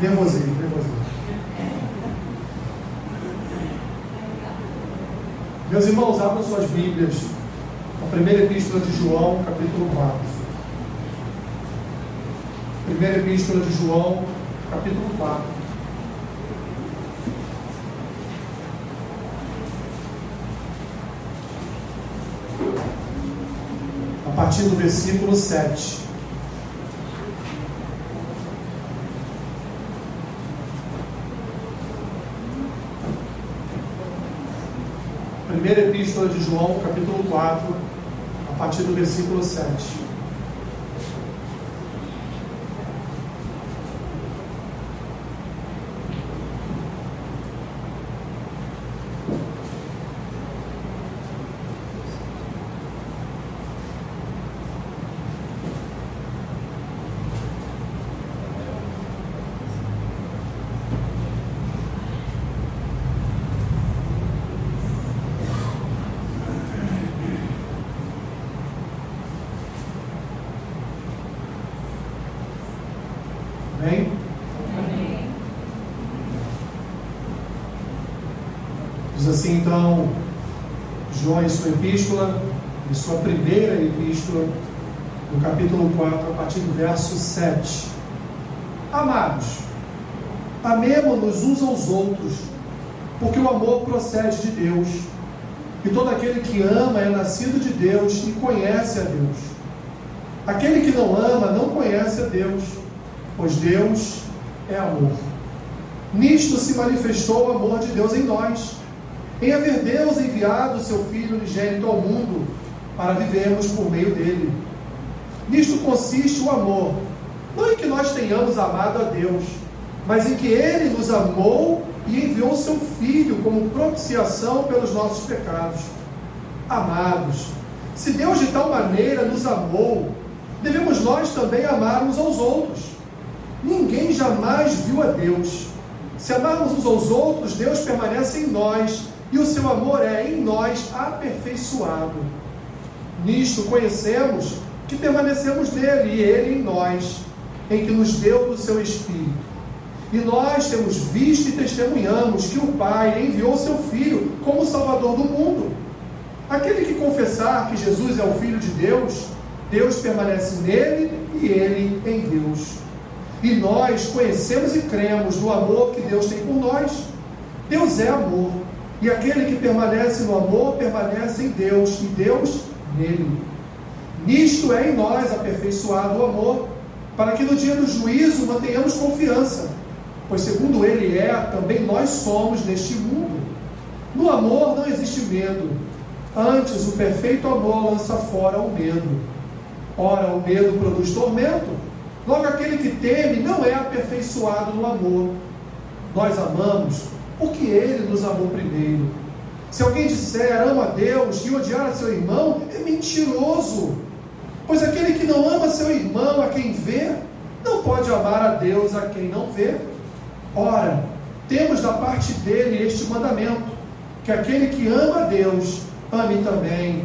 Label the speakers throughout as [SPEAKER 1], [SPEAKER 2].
[SPEAKER 1] Nervosinho, nervosinho. Meus irmãos, abram suas Bíblias. A primeira epístola de João, capítulo 4. Primeira epístola de João, capítulo 4. A partir do versículo 7. Primeira Epístola de João, capítulo 4, a partir do versículo 7. Amém? Diz assim então, João em sua epístola, em sua primeira epístola, no capítulo 4, a partir do verso 7. Amados, amemo-nos uns aos outros, porque o amor procede de Deus. E todo aquele que ama é nascido de Deus e conhece a Deus. Aquele que não ama não conhece a Deus, pois Deus é amor. Nisto se manifestou o amor de Deus em nós, em haver Deus enviado o seu Filho unigênito ao mundo para vivermos por meio dele. Nisto consiste o amor, não em que nós tenhamos amado a Deus, mas em que Ele nos amou e enviou o seu Filho como propiciação pelos nossos pecados. Amados, se Deus de tal maneira nos amou, devemos nós também amar uns aos outros. Ninguém jamais viu a Deus. Se amarmos uns aos outros, Deus permanece em nós e o seu amor é em nós aperfeiçoado. Nisto conhecemos que permanecemos nele e ele em nós, em que nos deu do seu Espírito. E nós temos visto e testemunhamos que o Pai enviou seu Filho como Salvador do mundo. Aquele que confessar que Jesus é o Filho de Deus, Deus permanece nele e ele em Deus. E nós conhecemos e cremos no amor que Deus tem por nós. Deus é amor. E aquele que permanece no amor permanece em Deus e Deus nele. Nisto é em nós aperfeiçoado o amor, para que no dia do juízo mantenhamos confiança, pois segundo ele é, também nós somos neste mundo. No amor não existe medo, antes o perfeito amor lança fora o medo. Ora, o medo produz tormento, logo aquele que teme não é aperfeiçoado no amor. Nós amamos porque ele nos amou primeiro. Se alguém disser ama a Deus e odiar a seu irmão, é mentiroso. Pois aquele que não ama seu irmão, a quem vê, não pode amar a Deus a quem não vê. Ora, temos da parte dele este mandamento: que aquele que ama a Deus, ame também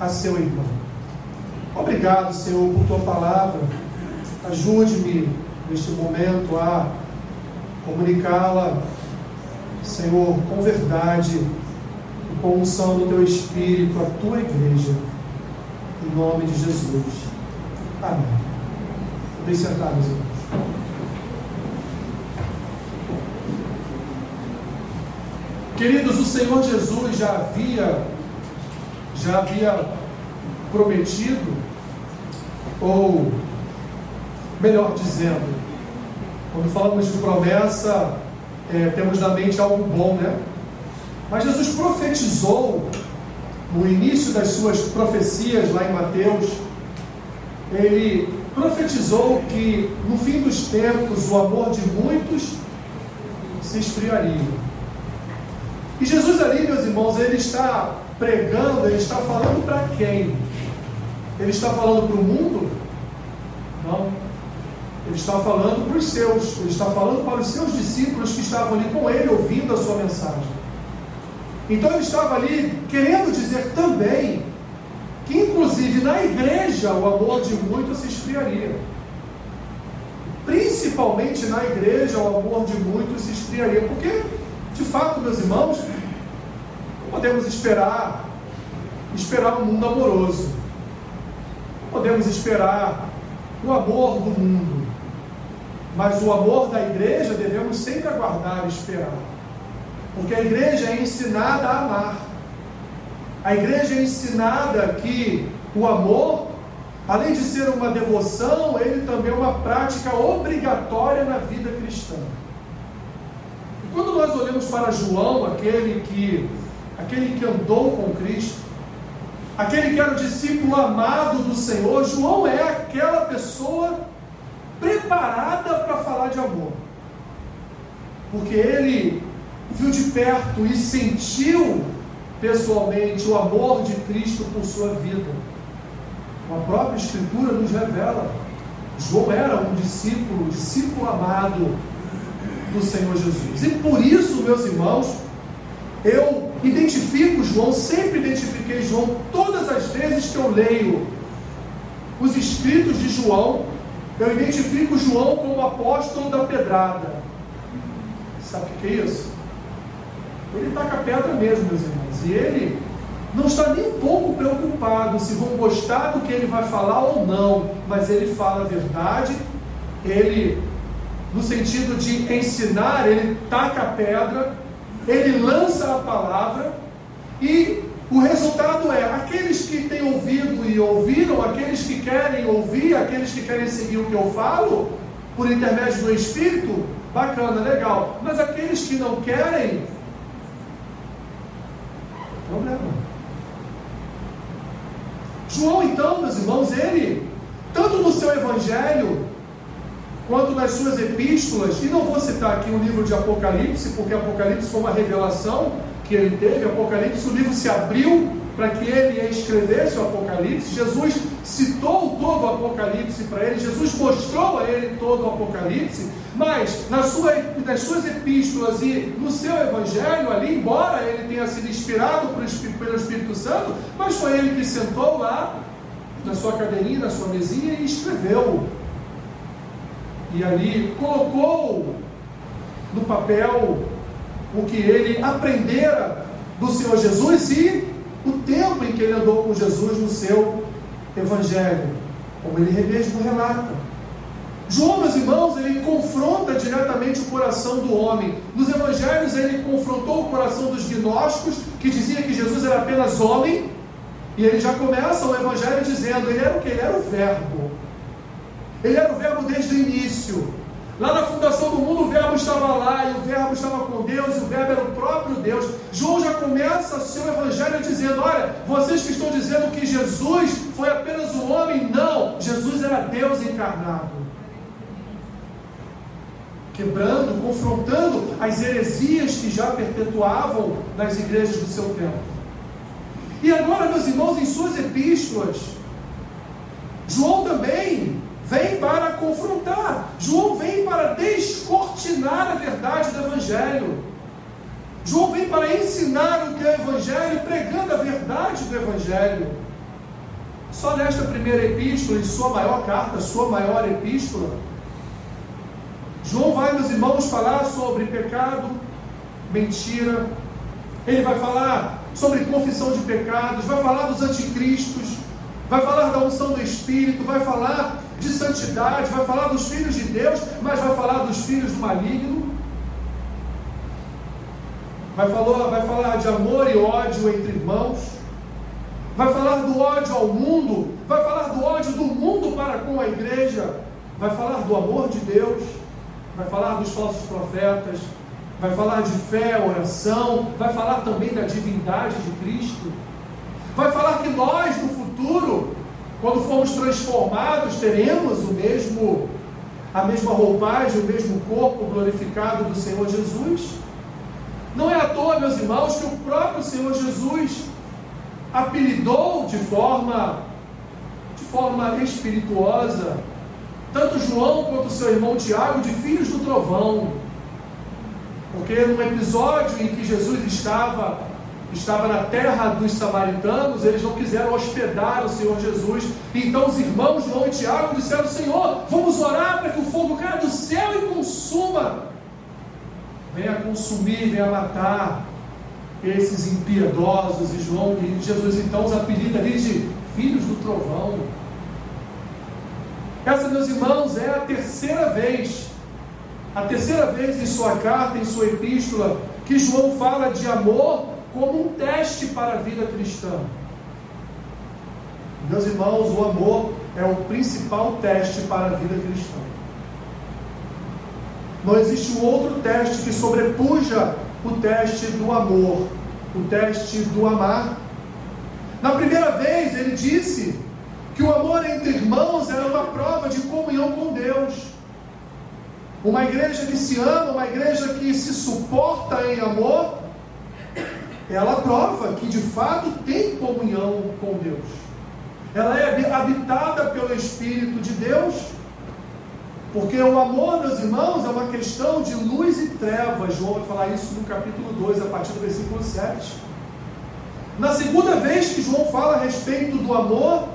[SPEAKER 1] a seu irmão. Obrigado, Senhor, por tua palavra. Ajude-me neste momento a comunicá-la, Senhor, com verdade e com unção do teu Espírito, à tua igreja. Em nome de Jesus. Amém. Podem sentar, meus irmãos. Queridos, o Senhor Jesus já havia, já havia prometido, ou melhor dizendo, quando falamos de promessa, é, temos na mente algo bom, né? Mas Jesus profetizou no início das suas profecias lá em Mateus, ele profetizou que no fim dos tempos o amor de muitos se esfriaria. E Jesus ali, meus irmãos, ele está pregando, ele está falando para quem? Ele está falando para o mundo? Não. Ele está falando para os seus, ele está falando para os seus discípulos que estavam ali com ele, ouvindo a sua mensagem. Então ele estava ali querendo dizer também que, inclusive na igreja, o amor de muitos se esfriaria. principalmente na igreja, o amor de muitos se esfriaria. Porque, de fato, meus irmãos, não podemos esperar esperar um mundo amoroso. Não podemos esperar o amor do mundo. Mas o amor da igreja devemos sempre aguardar e esperar. Porque a igreja é ensinada a amar. A igreja é ensinada que o amor, além de ser uma devoção, ele também é uma prática obrigatória na vida cristã. E quando nós olhamos para João, aquele que, aquele que andou com Cristo, aquele que era o discípulo amado do Senhor, João é aquela pessoa preparada para falar de amor. Porque ele viu de perto e sentiu pessoalmente o amor de Cristo por sua vida. A própria Escritura nos revela. João era um discípulo, discípulo amado do Senhor Jesus. E por isso, meus irmãos, eu identifico João, sempre identifiquei João, todas as vezes que eu leio os escritos de João, eu identifico João como apóstolo da pedrada. Sabe o que é isso? Ele taca pedra mesmo, meus irmãos. E ele não está nem um pouco preocupado se vão gostar do que ele vai falar ou não, mas ele fala a verdade, ele, no sentido de ensinar, ele taca a pedra, ele lança a palavra e o resultado é aqueles que têm ouvido e ouviram, aqueles que querem ouvir, aqueles que querem seguir o que eu falo, por intermédio do Espírito, bacana, legal. Mas aqueles que não querem, problema. João, então, meus irmãos, ele, tanto no seu evangelho, quanto nas suas epístolas, e não vou citar aqui o livro de Apocalipse, porque Apocalipse foi uma revelação que ele teve, Apocalipse, o livro se abriu para que ele escrevesse o Apocalipse. Jesus citou todo o Apocalipse para ele, Jesus mostrou a ele todo o Apocalipse, mas nas, sua, nas suas epístolas e no seu evangelho ali, embora ele tenha sido inspirado pelo Espírito Santo, mas foi ele que sentou lá na sua cadeirinha, na sua mesinha e escreveu. E ali colocou no papel o que ele aprendera do Senhor Jesus e o tempo em que ele andou com Jesus no seu evangelho, como ele mesmo relata. João, meus irmãos, ele confronta diretamente o coração do homem. Nos evangelhos, ele confrontou o coração dos gnósticos, que dizia que Jesus era apenas homem, e ele já começa o evangelho dizendo: ele era o que? Ele era o Verbo. Ele era o Verbo desde o início. Lá na fundação do mundo o verbo estava lá, e o verbo estava com Deus, e o verbo era o próprio Deus. João já começa seu evangelho dizendo: Olha, vocês que estão dizendo que Jesus foi apenas um homem, não, Jesus era Deus encarnado. Quebrando, confrontando as heresias que já perpetuavam nas igrejas do seu tempo. E agora, meus irmãos, em suas epístolas, João também vem para confrontar. João vem para descortinar a verdade do Evangelho. João vem para ensinar o que é o Evangelho, pregando a verdade do Evangelho. Só nesta primeira epístola, em sua maior carta, sua maior epístola, João vai, meus irmãos, falar sobre pecado, mentira. Ele vai falar sobre confissão de pecados, vai falar dos anticristos, vai falar da unção do Espírito, vai falar de santidade, vai falar dos filhos de Deus, mas vai falar dos filhos do maligno. Vai falar, vai falar de amor e ódio entre irmãos. Vai falar do ódio ao mundo. Vai falar do ódio do mundo para com a igreja. Vai falar do amor de Deus. Vai falar dos falsos profetas. Vai falar de fé, oração. Vai falar também da divindade de Cristo. Vai falar que nós, no futuro, quando formos transformados, teremos o mesmo, a mesma roupagem, o mesmo corpo glorificado do Senhor Jesus. Não é à toa, meus irmãos, que o próprio Senhor Jesus apelidou de forma, de forma espirituosa tanto João quanto seu irmão Tiago de filhos do trovão. Porque num episódio em que Jesus estava estava na terra dos samaritanos, eles não quiseram hospedar o Senhor Jesus. Então os irmãos João e Tiago disseram: Senhor, vamos orar para que o fogo caia do céu e consuma. Venha consumir, venha matar esses impiedosos. E João e Jesus então os apelida ali de filhos do trovão. Essa, meus irmãos, é a terceira vez, a terceira vez em sua carta, em sua epístola, que João fala de amor como um teste para a vida cristã. Meus irmãos, o amor é o principal teste para a vida cristã. Não existe um outro teste que sobrepuja o teste do amor, o teste do amar. Na primeira vez, ele disse que o amor entre irmãos era uma prova de comunhão com Deus. Uma igreja que se ama, uma igreja que se suporta em amor, ela prova que de fato tem comunhão com Deus. Ela é habitada pelo Espírito de Deus, porque o amor, meus irmãos, é uma questão de luz e trevas. João vai falar isso no capítulo 2, a partir do versículo 7. Na segunda vez que João fala a respeito do amor,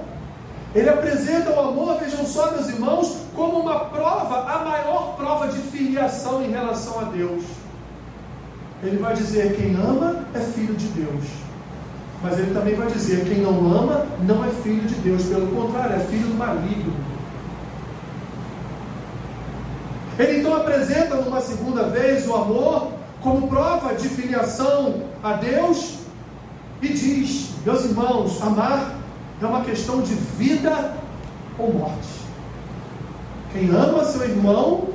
[SPEAKER 1] ele apresenta o amor, vejam só, meus irmãos, como uma prova, a maior prova de filiação em relação a Deus. Ele vai dizer: quem ama é filho de Deus. Mas ele também vai dizer: quem não ama não é filho de Deus, pelo contrário, é filho do maligno. Ele então apresenta numa segunda vez o amor como prova de filiação a Deus e diz: meus irmãos, amar é uma questão de vida ou morte. Quem ama seu irmão,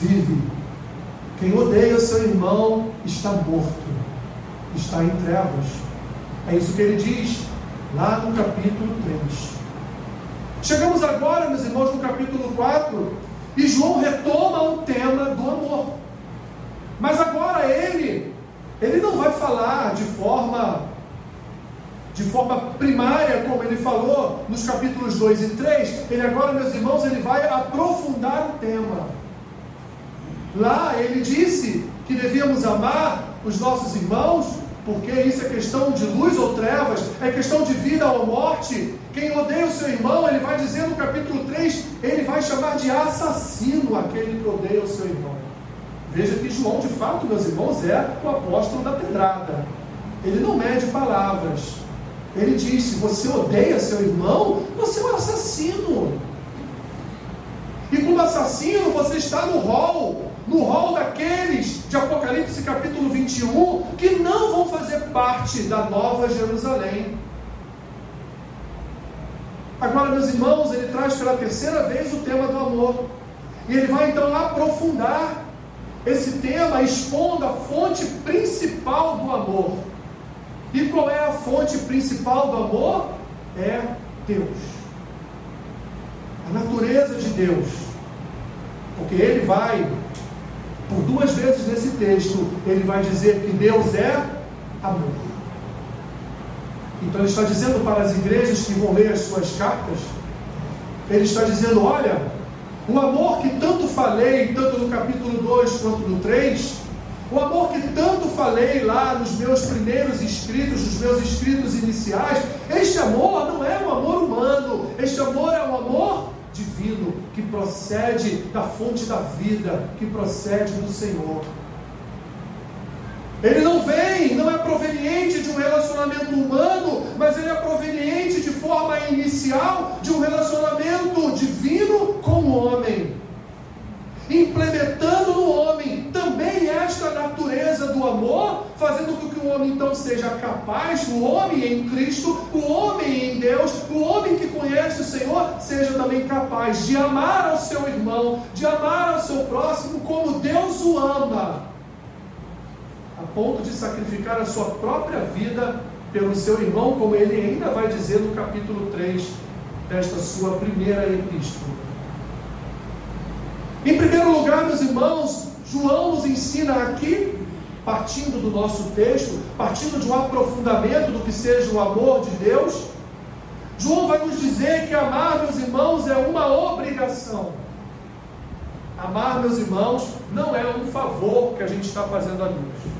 [SPEAKER 1] vive. Quem odeia seu irmão, está morto, está em trevas. É isso que ele diz lá no capítulo 3. Chegamos agora, meus irmãos, no capítulo 4, e João retoma o tema do amor. Mas agora ele, ele não vai falar de forma de forma primária, como ele falou nos capítulos 2 e 3, ele agora, meus irmãos, ele vai aprofundar o tema. Lá ele disse que devíamos amar os nossos irmãos, porque isso é questão de luz ou trevas, é questão de vida ou morte. Quem odeia o seu irmão, ele vai dizer no capítulo 3, ele vai chamar de assassino aquele que odeia o seu irmão. Veja que João, de fato, meus irmãos, é o apóstolo da pedrada. Ele não mede palavras. Ele diz: se você odeia seu irmão, você é um assassino. E como assassino, você está no rol, no rol daqueles de Apocalipse capítulo 21, que não vão fazer parte da nova Jerusalém. Agora, meus irmãos, ele traz pela terceira vez o tema do amor. E ele vai então aprofundar esse tema, expondo a fonte principal do amor. E qual é a fonte principal do amor? É Deus. A natureza de Deus. Porque ele vai, por duas vezes nesse texto, ele vai dizer que Deus é amor. Então ele está dizendo para as igrejas que vão ler as suas cartas, ele está dizendo: olha, o amor que tanto falei, tanto no capítulo 2 quanto no 3, o amor que tanto falei lá nos meus primeiros escritos, nos meus escritos iniciais, este amor não é um amor humano, este amor é um amor divino, que procede da fonte da vida, que procede do Senhor. Ele não vem, não é proveniente de um relacionamento humano, mas ele é proveniente de forma inicial de um relacionamento divino com o homem implementando no homem também esta natureza do amor, fazendo com que o homem então seja capaz, o homem em Cristo, o homem em Deus, o homem que conhece o Senhor, seja também capaz de amar ao seu irmão, de amar ao seu próximo como Deus o ama, a ponto de sacrificar a sua própria vida pelo seu irmão, como ele ainda vai dizer no capítulo 3 desta sua primeira epístola. Em primeiro lugar, meus irmãos, João nos ensina aqui, partindo do nosso texto, partindo de um aprofundamento do que seja o amor de Deus, João vai nos dizer que amar, meus irmãos, é uma obrigação. Amar, meus irmãos, não é um favor que a gente está fazendo a Deus.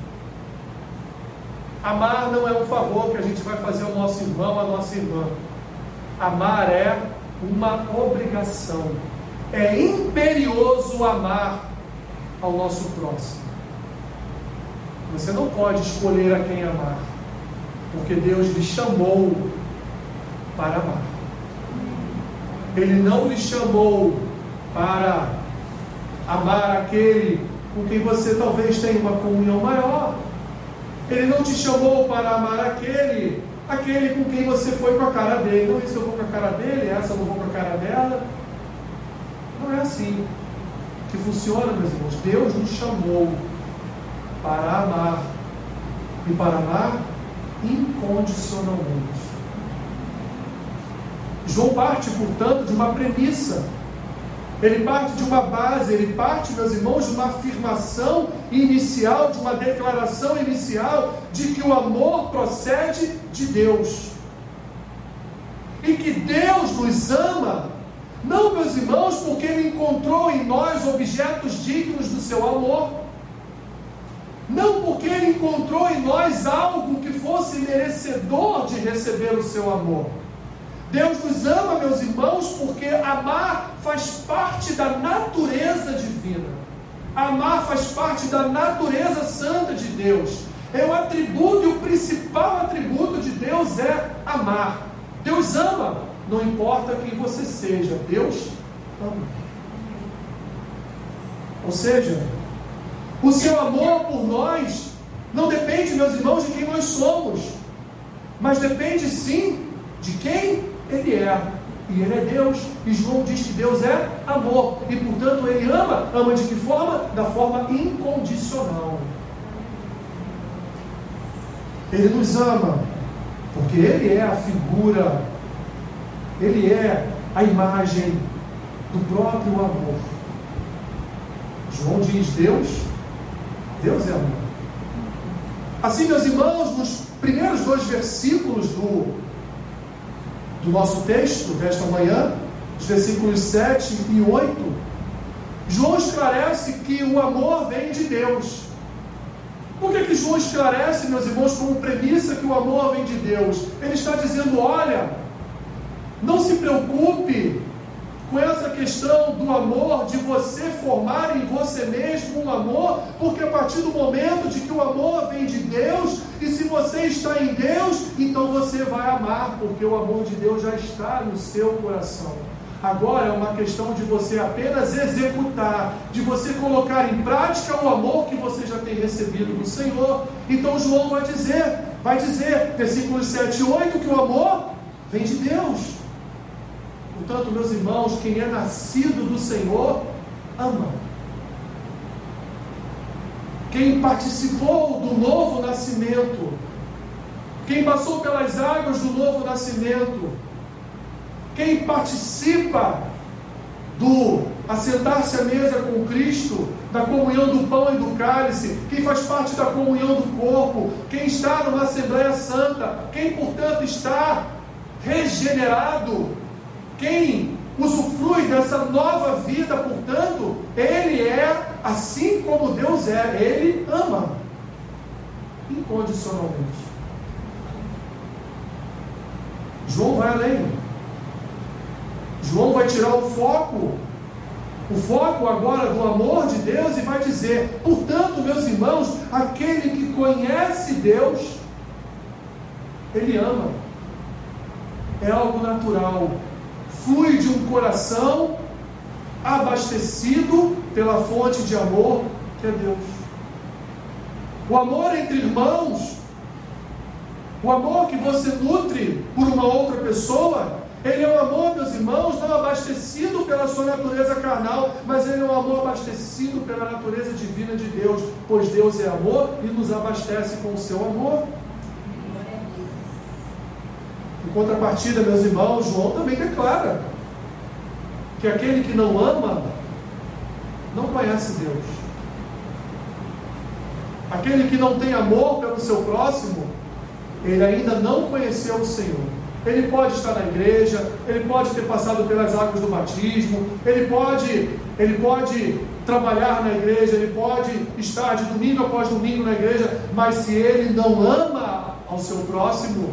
[SPEAKER 1] Amar não é um favor que a gente vai fazer ao nosso irmão, à nossa irmã. Amar é uma obrigação. É imperioso amar ao nosso próximo. Você não pode escolher a quem amar, porque Deus lhe chamou para amar. Ele não lhe chamou para amar aquele com quem você talvez tenha uma comunhão maior. Ele não te chamou para amar aquele, aquele com quem você foi com a cara dele. Não, esse eu vou com a cara dele, essa eu não vou com a cara dela. Assim que funciona, meus irmãos. Deus nos chamou para amar e para amar incondicionalmente. João parte, portanto, de uma premissa ele parte de uma base, ele parte, meus irmãos, de uma afirmação inicial, de uma declaração inicial de que o amor procede de Deus. E que Deus nos ama, não, meus irmãos, porque Ele encontrou em nós objetos dignos do seu amor, não porque Ele encontrou em nós algo que fosse merecedor de receber o seu amor Deus nos ama, meus irmãos, porque amar faz parte da natureza divina. Amar faz parte da natureza santa de Deus. É o atributo e o principal atributo de Deus é amar. Deus ama, não importa quem você seja, Deus ama. Ou seja, o seu amor por nós não depende, meus irmãos, de quem nós somos, mas depende sim de quem ele é. E Ele é Deus. E João diz que Deus é amor. E portanto Ele ama. Ama de que forma? Da forma incondicional. Ele nos ama. Porque Ele é a figura. Ele é a imagem do próprio amor. João diz: Deus, Deus é amor. Assim, meus irmãos, nos primeiros dois versículos do do nosso texto desta manhã, os versículos 7 e 8, João esclarece que o amor vem de Deus. Por que, que João esclarece, meus irmãos, como premissa que o amor vem de Deus? Ele está dizendo: olha, não se preocupe com essa questão do amor, de você formar em você mesmo um amor, porque a partir do momento de que o amor vem de Deus, e se você está em Deus, então você vai amar, porque o amor de Deus já está no seu coração. Agora é uma questão de você apenas executar, de você colocar em prática o amor que você já tem recebido do Senhor. Então João vai dizer, vai dizer, versículos 7 e 8, que o amor vem de Deus. Portanto, meus irmãos, quem é nascido do Senhor, ama. Quem participou do novo nascimento, quem passou pelas águas do novo nascimento, quem participa do assentar-se à mesa com Cristo, da comunhão do pão e do cálice, quem faz parte da comunhão do corpo, quem está numa Assembleia Santa, quem, portanto, está regenerado, quem usufrui dessa nova vida, portanto, ele é assim como Deus é, ele ama incondicionalmente. João vai além. João vai tirar o foco, o foco agora do amor de Deus e vai dizer: portanto, meus irmãos, aquele que conhece Deus, ele ama. É algo natural, flui de um coração abastecido pela fonte de amor que é Deus. O amor entre irmãos, o amor que você nutre por uma outra pessoa, ele é um amor, meus irmãos, não abastecido pela sua natureza carnal, mas ele é um amor abastecido pela natureza divina de Deus, pois Deus é amor e nos abastece com o seu amor. Em contrapartida, meus irmãos, João também declara que aquele que não ama não conhece Deus. Aquele que não tem amor pelo seu próximo, ele ainda não conheceu o Senhor. Ele pode estar na igreja, ele pode ter passado pelas águas do batismo, ele pode, ele pode trabalhar na igreja, ele pode estar de domingo após domingo na igreja, mas se ele não ama ao seu próximo,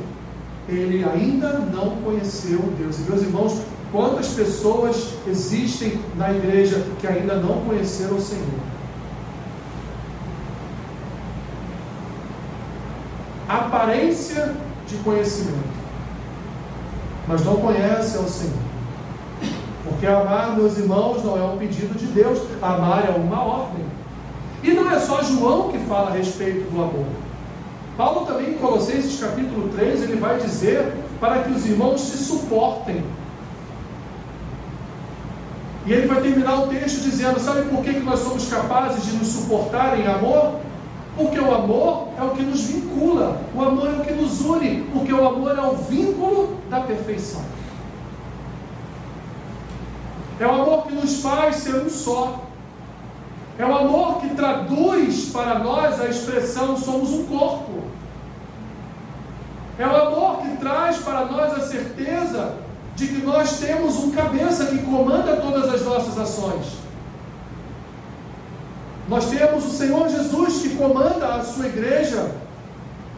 [SPEAKER 1] ele ainda não conheceu Deus. E meus irmãos, quantas pessoas existem na igreja que ainda não conheceram o Senhor? Aparência de conhecimento, mas não conhece ao Senhor. Porque amar, meus irmãos, não é um pedido de Deus, amar é uma ordem. E não é só João que fala a respeito do amor. Paulo também em Colossenses capítulo 3, ele vai dizer para que os irmãos se suportem. E ele vai terminar o texto dizendo: Sabe por que, que nós somos capazes de nos suportar em amor? Porque o amor é o que nos vincula, o amor é o que nos une, porque o amor é o vínculo da perfeição. É o amor que nos faz ser um só. É o amor que traduz para nós a expressão somos um corpo. É o amor que traz para nós a certeza de que nós temos um cabeça que comanda todas as nossas ações. Nós temos o Senhor Jesus que comanda a sua igreja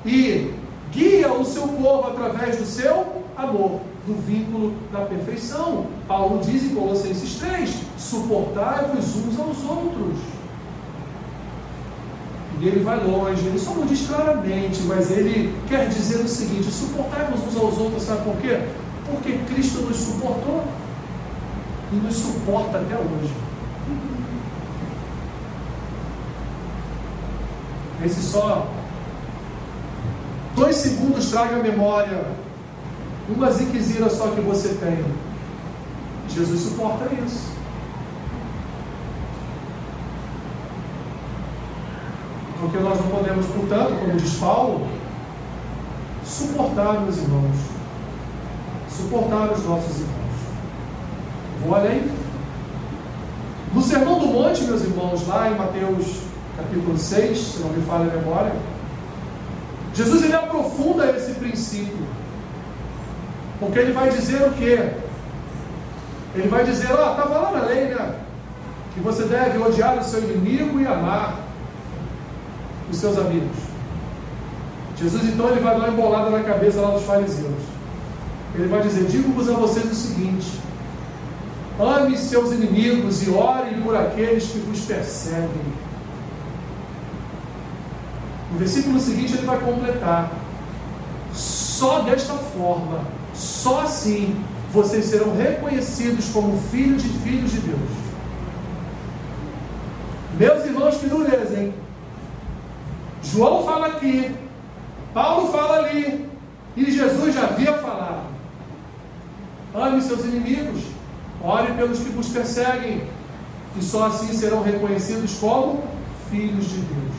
[SPEAKER 1] e guia o seu povo através do seu amor do vínculo da perfeição. Paulo diz em Colossenses 3: suportai-vos uns aos outros. E ele vai longe, ele só não diz claramente, mas ele quer dizer o seguinte: suportai-vos uns aos outros, sabe por quê? Porque Cristo nos suportou e nos suporta até hoje. Esse só dois segundos traga a memória uma ziquezira só que você tem. Jesus suporta isso. Porque nós não podemos, portanto, como diz Paulo, suportar meus irmãos. Suportar os nossos irmãos. Vou além. No Sermão do Monte, meus irmãos, lá em Mateus capítulo 6, se não me falha a memória, Jesus ele aprofunda esse princípio. Porque ele vai dizer o quê? Ele vai dizer, ó, oh, estava lá na lei, né? Que você deve odiar o seu inimigo e amar os seus amigos. Jesus então ele vai dar uma embolada na cabeça lá dos fariseus. Ele vai dizer, digo-vos a vocês o seguinte, ame seus inimigos e ore por aqueles que vos perseguem. No versículo seguinte ele vai completar. Só desta forma só assim vocês serão reconhecidos como filhos de filhos de Deus. Meus irmãos, que dureza, hein? João fala aqui, Paulo fala ali, e Jesus já havia falado. Ame seus inimigos, ore pelos que vos perseguem, e só assim serão reconhecidos como filhos de Deus.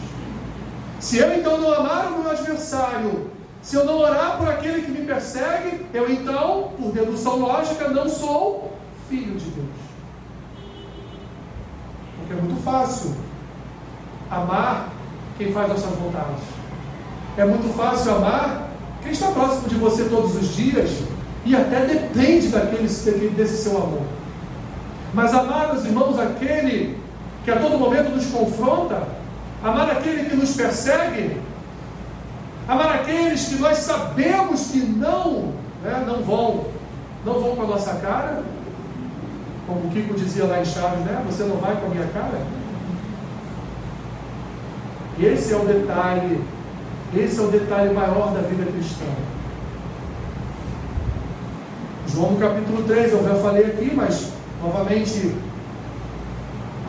[SPEAKER 1] Se eu então não amar o meu adversário, se eu não orar por aquele que me persegue, eu então, por dedução lógica, não sou filho de Deus. Porque é muito fácil amar quem faz nossas vontades. É muito fácil amar quem está próximo de você todos os dias e até depende daquele, desse seu amor. Mas amar, meus irmãos, aquele que a todo momento nos confronta, amar aquele que nos persegue, Amar aqueles que nós sabemos que não, né, não vão, não vão com a nossa cara, como o Kiko dizia lá em Chaves, né? Você não vai com a minha cara? Esse é o detalhe, esse é o detalhe maior da vida cristã. João capítulo 3, eu já falei aqui, mas novamente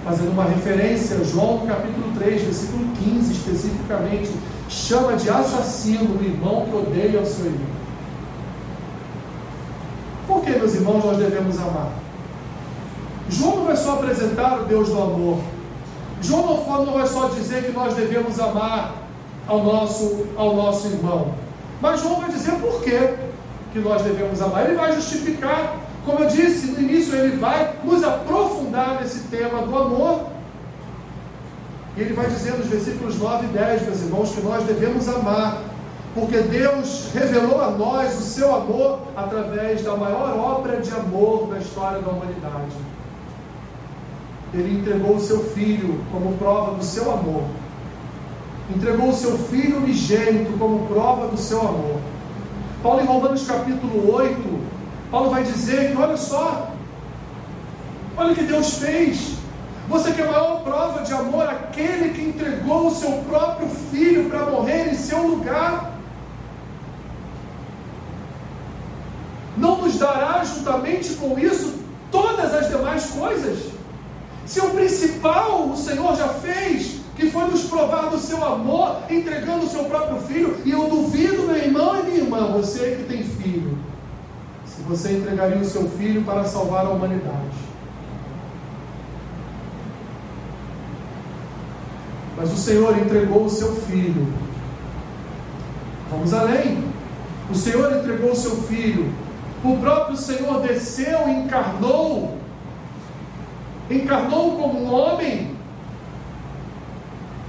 [SPEAKER 1] fazendo uma referência, João capítulo 3, versículo 15 especificamente, chama de assassino o irmão que odeia o seu irmão. Por que, meus irmãos, nós devemos amar? João não vai só apresentar o Deus do amor. João não vai só dizer que nós devemos amar ao nosso, ao nosso irmão. Mas João vai dizer por que, que nós devemos amar. Ele vai justificar. Como eu disse no início, ele vai nos aprofundar nesse tema do amor e ele vai dizer nos versículos 9 e 10, meus irmãos, que nós devemos amar, porque Deus revelou a nós o seu amor através da maior obra de amor da história da humanidade. Ele entregou o seu filho como prova do seu amor. Entregou o seu filho unigênito como prova do seu amor. Paulo, em Romanos capítulo 8, Paulo vai dizer que, olha só, olha o que Deus fez. Você quer a maior prova de amor? Aquele que entregou o seu próprio filho para morrer em seu lugar. Não nos dará juntamente com isso todas as demais coisas? Se o principal o Senhor já fez, que foi nos provar do seu amor, entregando o seu próprio filho, e eu duvido, meu irmão e minha irmã, você que tem filho, se você entregaria o seu filho para salvar a humanidade. Mas o Senhor entregou o seu filho. Vamos além. O Senhor entregou o seu filho. O próprio Senhor desceu encarnou encarnou como um homem,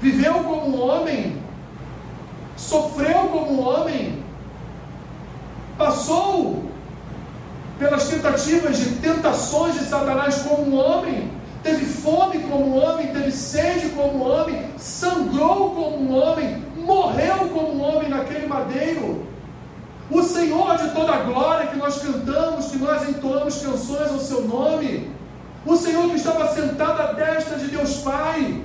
[SPEAKER 1] viveu como um homem, sofreu como um homem, passou pelas tentativas de tentações de Satanás como um homem, teve fome como um homem, teve sede como um homem, sangrou como um homem, morreu como um homem naquele madeiro. O Senhor de toda a glória que nós cantamos, que nós entoamos canções ao seu nome, o Senhor que estava sentado à destra de Deus Pai.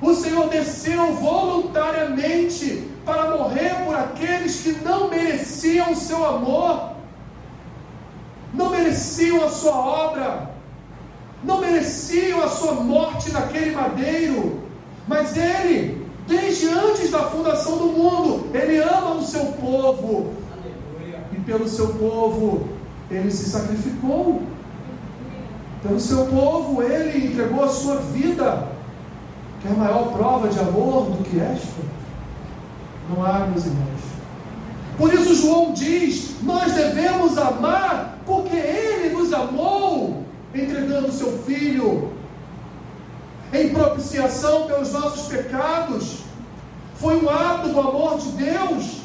[SPEAKER 1] O Senhor desceu voluntariamente para morrer por aqueles que não mereciam o seu amor, não mereciam a sua obra, não mereciam a sua morte naquele madeiro, mas Ele, desde antes da fundação do mundo, Ele ama o seu povo, Aleluia. e pelo seu povo Ele se sacrificou. Pelo seu povo, ele entregou a sua vida. Quer maior prova de amor do que esta? Não há, meus irmãos. Por isso, João diz: nós devemos amar, porque ele nos amou, entregando o seu filho em propiciação pelos nossos pecados. Foi um ato do amor de Deus.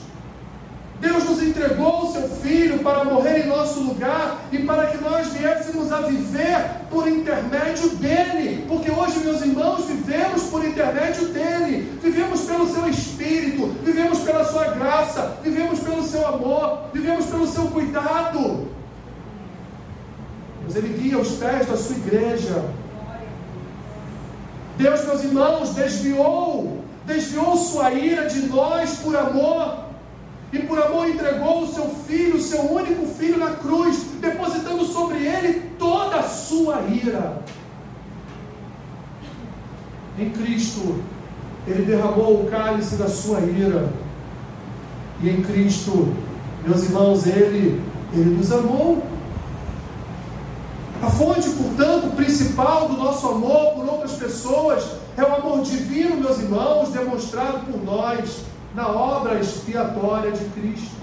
[SPEAKER 1] Deus nos entregou o seu Filho para morrer em nosso lugar e para que nós viéssemos a viver por intermédio dele. Porque hoje, meus irmãos, vivemos por intermédio dele, vivemos pelo seu Espírito, vivemos pela sua graça, vivemos pelo seu amor, vivemos pelo seu cuidado. Mas ele guia os pés da sua igreja. Deus, meus irmãos, desviou, desviou sua ira de nós por amor e por amor entregou o seu filho, o seu único filho na cruz, depositando sobre ele toda a sua ira. Em Cristo, ele derramou o cálice da sua ira. E em Cristo, meus irmãos, ele, ele nos amou. A fonte, portanto, principal do nosso amor por outras pessoas é o amor divino, meus irmãos, demonstrado por nós na obra expiatória de Cristo.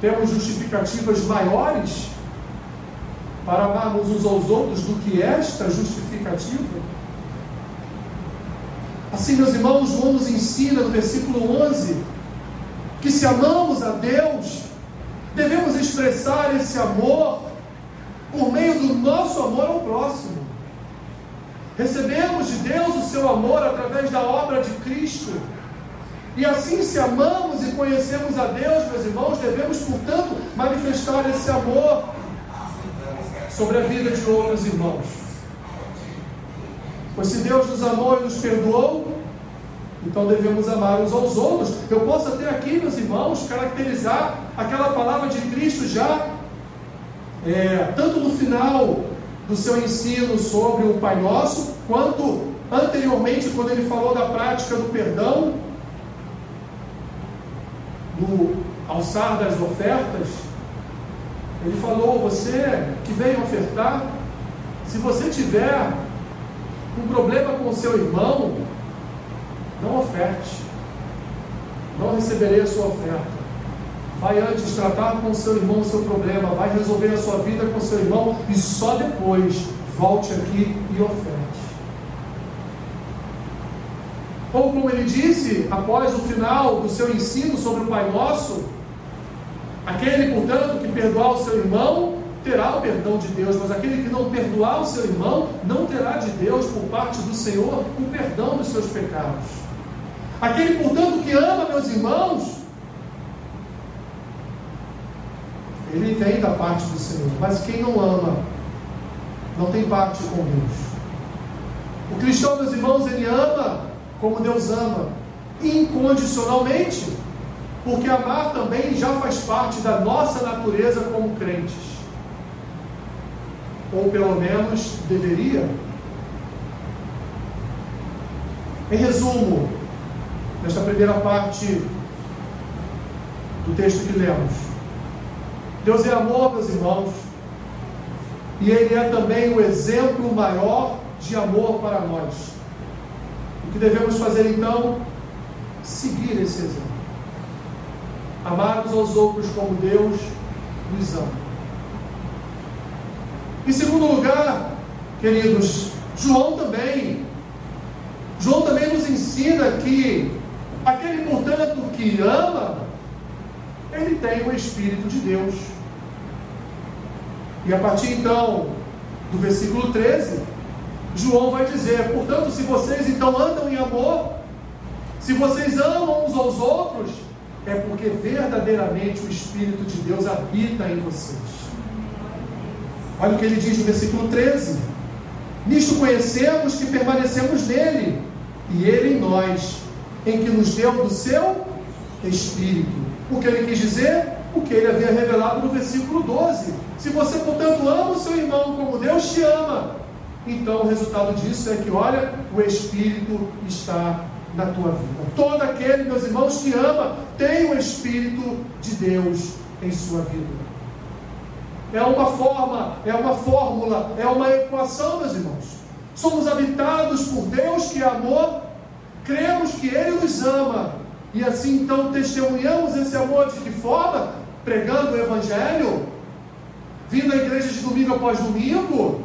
[SPEAKER 1] Temos justificativas maiores para amarmos uns aos outros do que esta justificativa? Assim, meus irmãos, João nos ensina no versículo 11 que se amamos a Deus, devemos expressar esse amor por meio do nosso amor ao próximo. Recebemos de Deus o seu amor através da obra de Cristo. E assim, se amamos e conhecemos a Deus, meus irmãos, devemos, portanto, manifestar esse amor sobre a vida de outros irmãos. Pois se Deus nos amou e nos perdoou, então devemos amar uns aos outros. Eu posso até aqui, meus irmãos, caracterizar aquela palavra de Cristo já, é, tanto no final do seu ensino sobre o Pai Nosso, quanto anteriormente, quando ele falou da prática do perdão, do alçar das ofertas, ele falou: você que veio ofertar, se você tiver um problema com o seu irmão, não oferte, não receberei a sua oferta. Vai antes tratar com seu irmão o seu problema, vai resolver a sua vida com seu irmão e só depois volte aqui e oferte. Ou como ele disse, após o final do seu ensino sobre o Pai Nosso, aquele, portanto, que perdoar o seu irmão, terá o perdão de Deus, mas aquele que não perdoar o seu irmão não terá de Deus, por parte do Senhor, o perdão dos seus pecados. Aquele, portanto, que ama meus irmãos, ele vem da parte do Senhor, mas quem não ama, não tem parte com Deus. O cristão, meus irmãos, ele ama como Deus ama, incondicionalmente, porque amar também já faz parte da nossa natureza como crentes ou pelo menos deveria. Em resumo, nesta primeira parte do texto que lemos, Deus é amor, meus irmãos, e Ele é também o exemplo maior de amor para nós. O que devemos fazer então? Seguir esse exemplo. Amar aos outros como Deus nos ama. Em segundo lugar, queridos, João também. João também nos ensina que aquele, portanto, que ama, ele tem o Espírito de Deus. E a partir então do versículo 13, João vai dizer: portanto, se vocês então andam em amor, se vocês amam uns aos outros, é porque verdadeiramente o Espírito de Deus habita em vocês. Olha o que ele diz no versículo 13: Nisto conhecemos que permanecemos nele, e ele em nós, em que nos deu do seu Espírito. O que ele quis dizer? O que ele havia revelado no versículo 12. Se você, portanto, ama o seu irmão como Deus te ama, então o resultado disso é que, olha, o Espírito está na tua vida. Todo aquele, meus irmãos, que ama, tem o Espírito de Deus em sua vida. É uma forma, é uma fórmula, é uma equação, meus irmãos. Somos habitados por Deus que amor, cremos que Ele nos ama, e assim então testemunhamos esse amor de que forma? Pregando o Evangelho, vindo à igreja de domingo após domingo,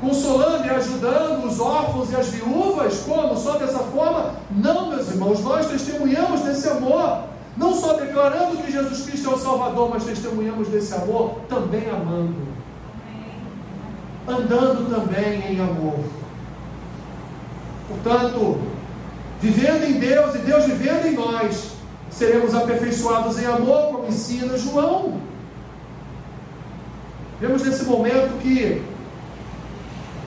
[SPEAKER 1] consolando e ajudando os órfãos e as viúvas, como? Só dessa forma? Não, meus irmãos, nós testemunhamos desse amor não só declarando que Jesus Cristo é o Salvador, mas testemunhamos desse amor também amando. Andando também em amor. Portanto, vivendo em Deus e Deus vivendo em nós, seremos aperfeiçoados em amor, como ensina João. Vemos nesse momento que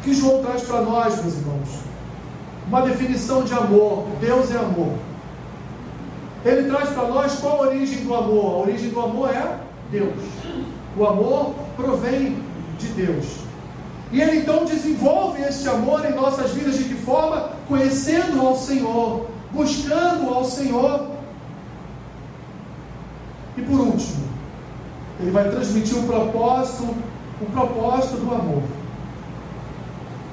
[SPEAKER 1] que João traz para nós, meus irmãos, uma definição de amor. Deus é amor. Ele traz para nós qual a origem do amor. A origem do amor é Deus. O amor provém de Deus. E ele então desenvolve esse amor em nossas vidas de que forma? Conhecendo ao Senhor, buscando ao Senhor. E por último, ele vai transmitir o propósito, o propósito do amor.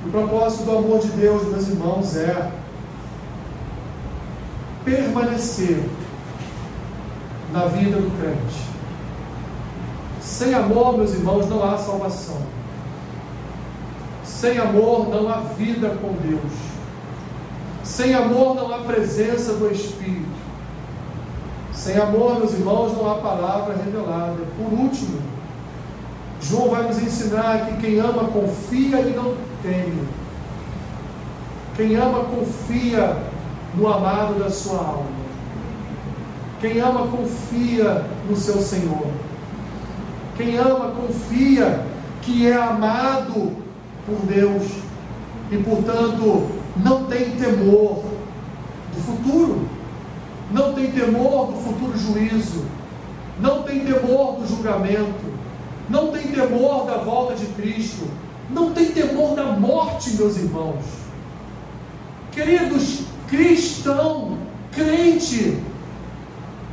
[SPEAKER 1] O propósito do amor de Deus, meus irmãos, é permanecer na vida do crente. Sem amor, meus irmãos, não há salvação. Sem amor não há vida com Deus. Sem amor não há presença do Espírito. Sem amor, meus irmãos, não há palavra revelada. Por último, João vai nos ensinar que quem ama confia e não teme. Quem ama confia no amado da sua alma. Quem ama, confia no seu Senhor. Quem ama, confia que é amado por Deus e, portanto, não tem temor do futuro, não tem temor do futuro juízo, não tem temor do julgamento, não tem temor da volta de Cristo, não tem temor da morte, meus irmãos. Queridos, cristão, crente,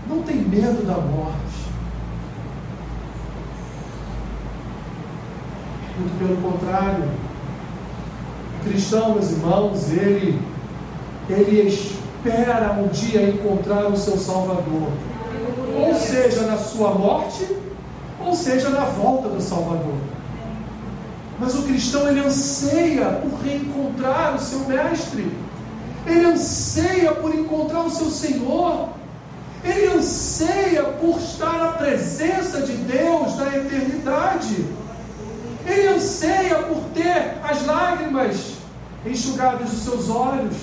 [SPEAKER 1] não tem medo da morte. Muito pelo contrário, cristão, meus irmãos, ele, ele espera um dia encontrar o seu Salvador, ou seja, na sua morte, ou seja, na volta do Salvador. Mas o cristão ele anseia por reencontrar o seu mestre ele anseia por encontrar o seu Senhor. Ele anseia por estar na presença de Deus na eternidade. Ele anseia por ter as lágrimas enxugadas dos seus olhos.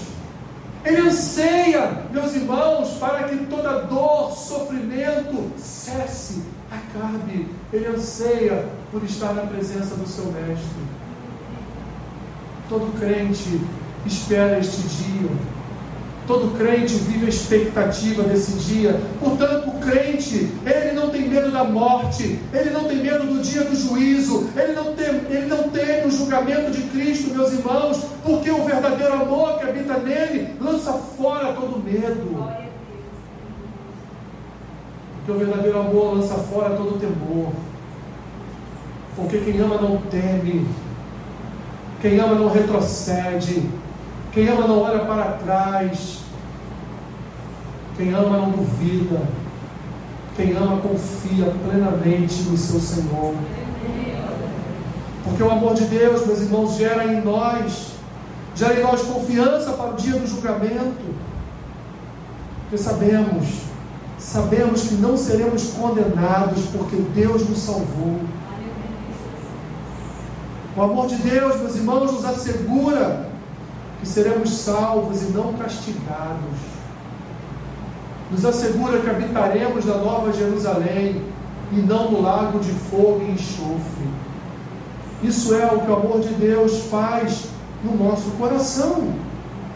[SPEAKER 1] Ele anseia, meus irmãos, para que toda dor, sofrimento cesse, acabe. Ele anseia por estar na presença do seu Mestre. Todo crente espera este dia. Todo crente vive a expectativa desse dia. Portanto, o crente, ele não tem medo da morte, ele não tem medo do dia do juízo, ele não tem, ele não tem o julgamento de Cristo, meus irmãos, porque o verdadeiro amor que habita nele lança fora todo medo. Porque o verdadeiro amor lança fora todo temor. Porque quem ama não teme, quem ama não retrocede, quem ama não olha para trás, quem ama não duvida. Quem ama confia plenamente no seu Senhor. Porque o amor de Deus, meus irmãos, gera em nós, gera em nós confiança para o dia do julgamento. Porque sabemos, sabemos que não seremos condenados porque Deus nos salvou. O amor de Deus, meus irmãos, nos assegura que seremos salvos e não castigados nos assegura que habitaremos na Nova Jerusalém e não no lago de fogo e enxofre. Isso é o que o amor de Deus faz no nosso coração.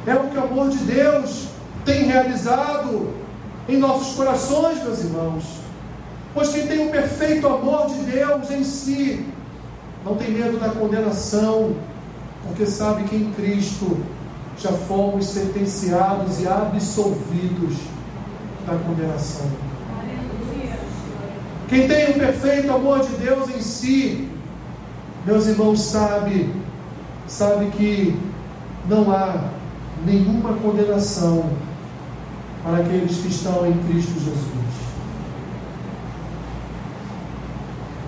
[SPEAKER 1] É o que o amor de Deus tem realizado em nossos corações, meus irmãos. Pois quem tem o perfeito amor de Deus em si não tem medo da condenação, porque sabe que em Cristo já fomos sentenciados e absolvidos da condenação. Quem tem o perfeito amor de Deus em si, meus irmãos, sabe, sabe que não há nenhuma condenação para aqueles que estão em Cristo Jesus.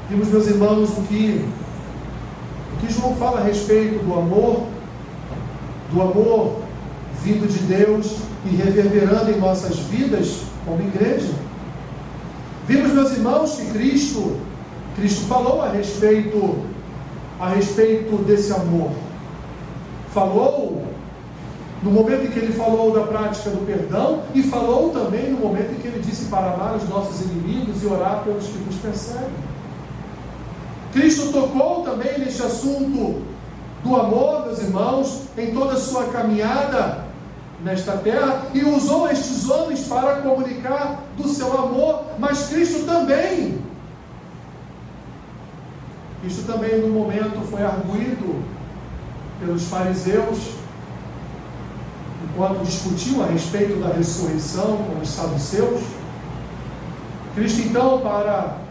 [SPEAKER 1] Vimos, meus irmãos, o que, que João fala a respeito do amor, do amor vindo de Deus e reverberando em nossas vidas como igreja. Vimos, meus irmãos, que Cristo, Cristo falou a respeito, a respeito desse amor. Falou no momento em que ele falou da prática do perdão e falou também no momento em que ele disse para amar os nossos inimigos e orar pelos que nos perseguem. Cristo tocou também neste assunto do amor, meus irmãos, em toda a sua caminhada nesta terra e usou estes homens para comunicar do seu amor, mas Cristo também. Cristo também, no momento, foi arguído pelos fariseus, enquanto discutiam a respeito da ressurreição com os saduceus. Cristo, então, para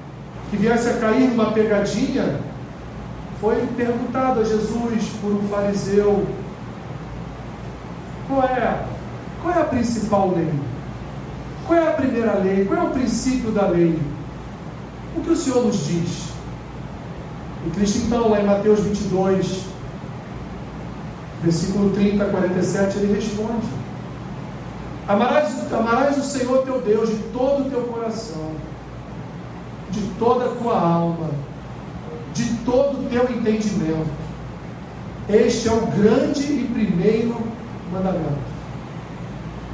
[SPEAKER 1] que viesse a cair numa pegadinha, foi perguntado a Jesus por um fariseu qual é, qual é a principal lei? Qual é a primeira lei? Qual é o princípio da lei? O que o Senhor nos diz? E Cristo, então, lá em Mateus 22, versículo 30 a 47, ele responde: amarás, amarás o Senhor teu Deus de todo o teu coração, de toda a tua alma, de todo o teu entendimento. Este é o grande e primeiro mandamento.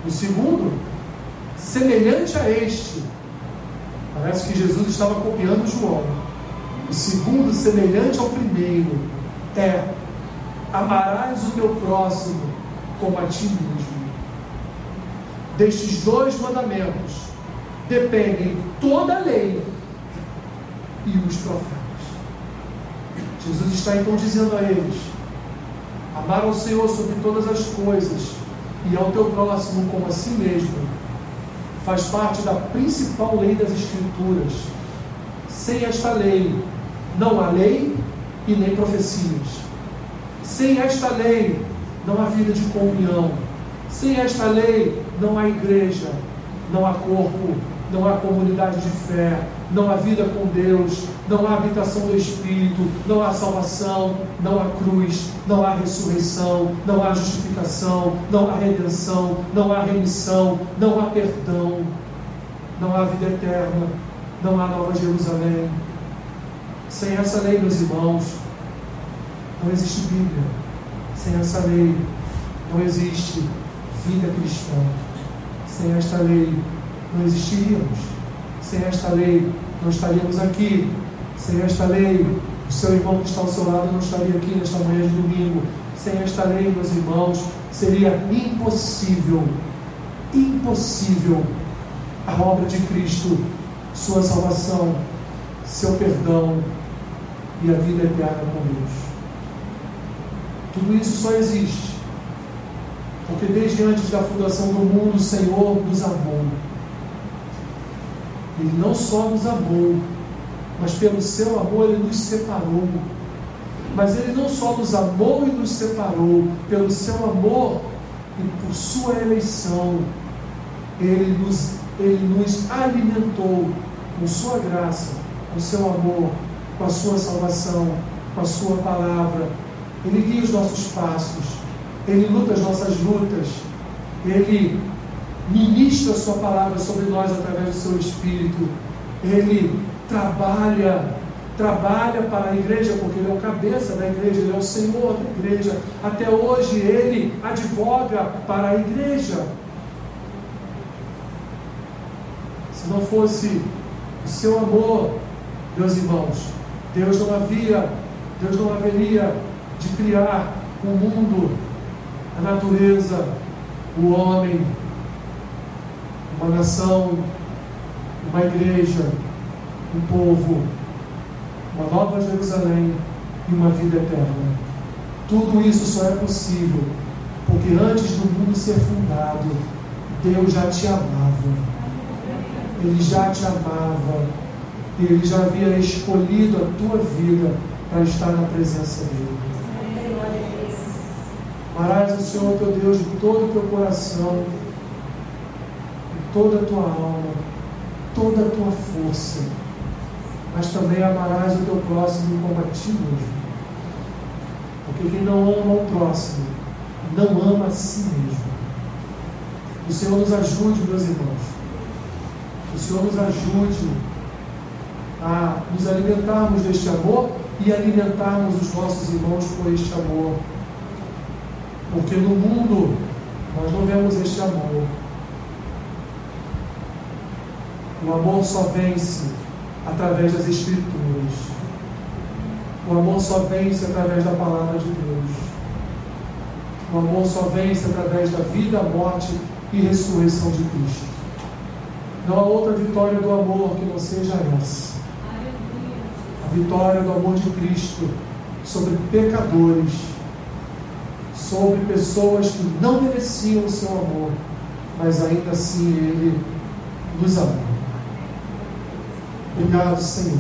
[SPEAKER 1] O segundo, semelhante a este, parece que Jesus estava copiando João. O segundo, semelhante ao primeiro, é: amarás o teu próximo como a ti mesmo. Destes dois mandamentos dependem toda a lei e os profetas. Jesus está então dizendo a eles: Amar ao Senhor sobre todas as coisas e ao teu próximo como a si mesmo faz parte da principal lei das Escrituras. Sem esta lei, não há lei e nem profecias. Sem esta lei, não há vida de comunhão. Sem esta lei, não há igreja, não há corpo, não há comunidade de fé, não há vida com Deus, não há habitação do Espírito, não há salvação, não há cruz, não há ressurreição, não há justificação, não há redenção, não há remissão, não há perdão. não há vida eterna, não há nova Jerusalém. Sem essa lei, meus irmãos, não existe Bíblia. Sem essa lei, não existe vida cristã. Sem esta lei, não existiríamos. Sem esta lei, não estaríamos aqui. Sem esta lei, o seu irmão que está ao seu lado não estaria aqui nesta manhã de domingo. Sem esta lei, meus irmãos, seria impossível, impossível a obra de Cristo, sua salvação, seu perdão e a vida eterna com Deus. Tudo isso só existe porque desde antes da fundação do mundo o Senhor nos amou. Ele não só nos amou, mas pelo seu amor ele nos separou. Mas ele não só nos amou e nos separou, pelo seu amor e por sua eleição, ele nos, ele nos alimentou com sua graça, com seu amor, com a sua salvação, com a sua palavra. Ele guia os nossos passos, ele luta as nossas lutas, ele ministra sua palavra sobre nós através do seu Espírito, ele trabalha trabalha para a igreja, porque Ele é o cabeça da igreja, Ele é o Senhor da igreja. Até hoje Ele advoga para a igreja. Se não fosse o seu amor, meus irmãos, Deus não havia, Deus não haveria de criar o mundo, a natureza, o homem, uma nação, uma igreja, um povo uma nova Jerusalém e uma vida eterna. Tudo isso só é possível porque antes do mundo ser fundado, Deus já te amava. Ele já te amava. Ele já havia escolhido a tua vida para estar na presença dEle. Amarás o Senhor teu Deus de todo o teu coração, toda a tua alma, toda a tua força mas também amarás o teu próximo como a ti mesmo. Porque quem não ama o próximo, não ama a si mesmo. O Senhor nos ajude, meus irmãos. O Senhor nos ajude a nos alimentarmos deste amor e alimentarmos os nossos irmãos com este amor. Porque no mundo nós não vemos este amor. O amor só vence através das Escrituras. O amor só vence através da palavra de Deus. O amor só vence através da vida, morte e ressurreição de Cristo. Não há outra vitória do amor que não seja essa. A vitória do amor de Cristo sobre pecadores, sobre pessoas que não mereciam o seu amor, mas ainda assim Ele nos amou. Obrigado, Senhor.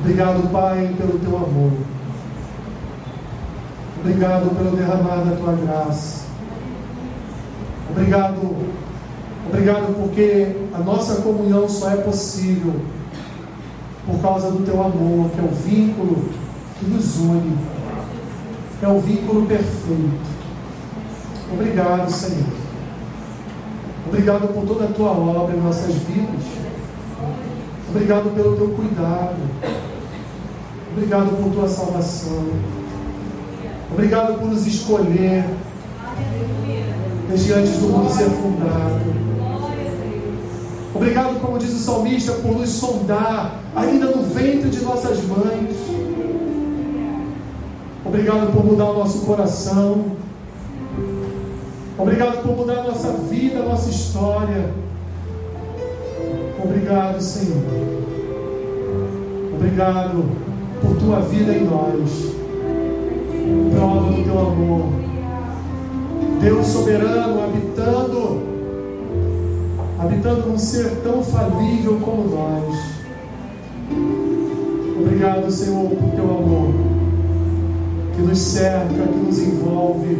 [SPEAKER 1] Obrigado, Pai, pelo teu amor. Obrigado pelo derramar da tua graça. Obrigado, obrigado porque a nossa comunhão só é possível por causa do teu amor, que é o vínculo que nos une. É o vínculo perfeito. Obrigado, Senhor. Obrigado por toda a tua obra em nossas vidas. Obrigado pelo teu cuidado. Obrigado por tua salvação. Obrigado por nos escolher desde antes do mundo ser fundado. Obrigado, como diz o salmista, por nos sondar ainda no ventre de nossas mães. Obrigado por mudar o nosso coração. Obrigado por mudar a nossa vida, a nossa história. Obrigado, Senhor. Obrigado por tua vida em nós. Prova do teu amor. Deus soberano habitando, habitando num ser tão falível como nós. Obrigado, Senhor, por teu amor que nos cerca, que nos envolve,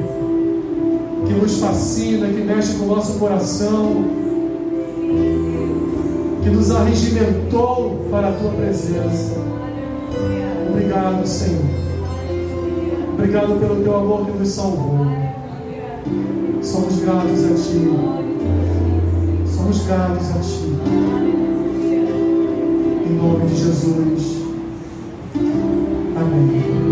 [SPEAKER 1] que nos fascina, que mexe com o nosso coração que nos arregimentou para a tua presença. Obrigado, Senhor. Obrigado pelo teu amor que nos salvou. Somos gratos a Ti. Somos gratos a Ti. Em nome de Jesus. Amém.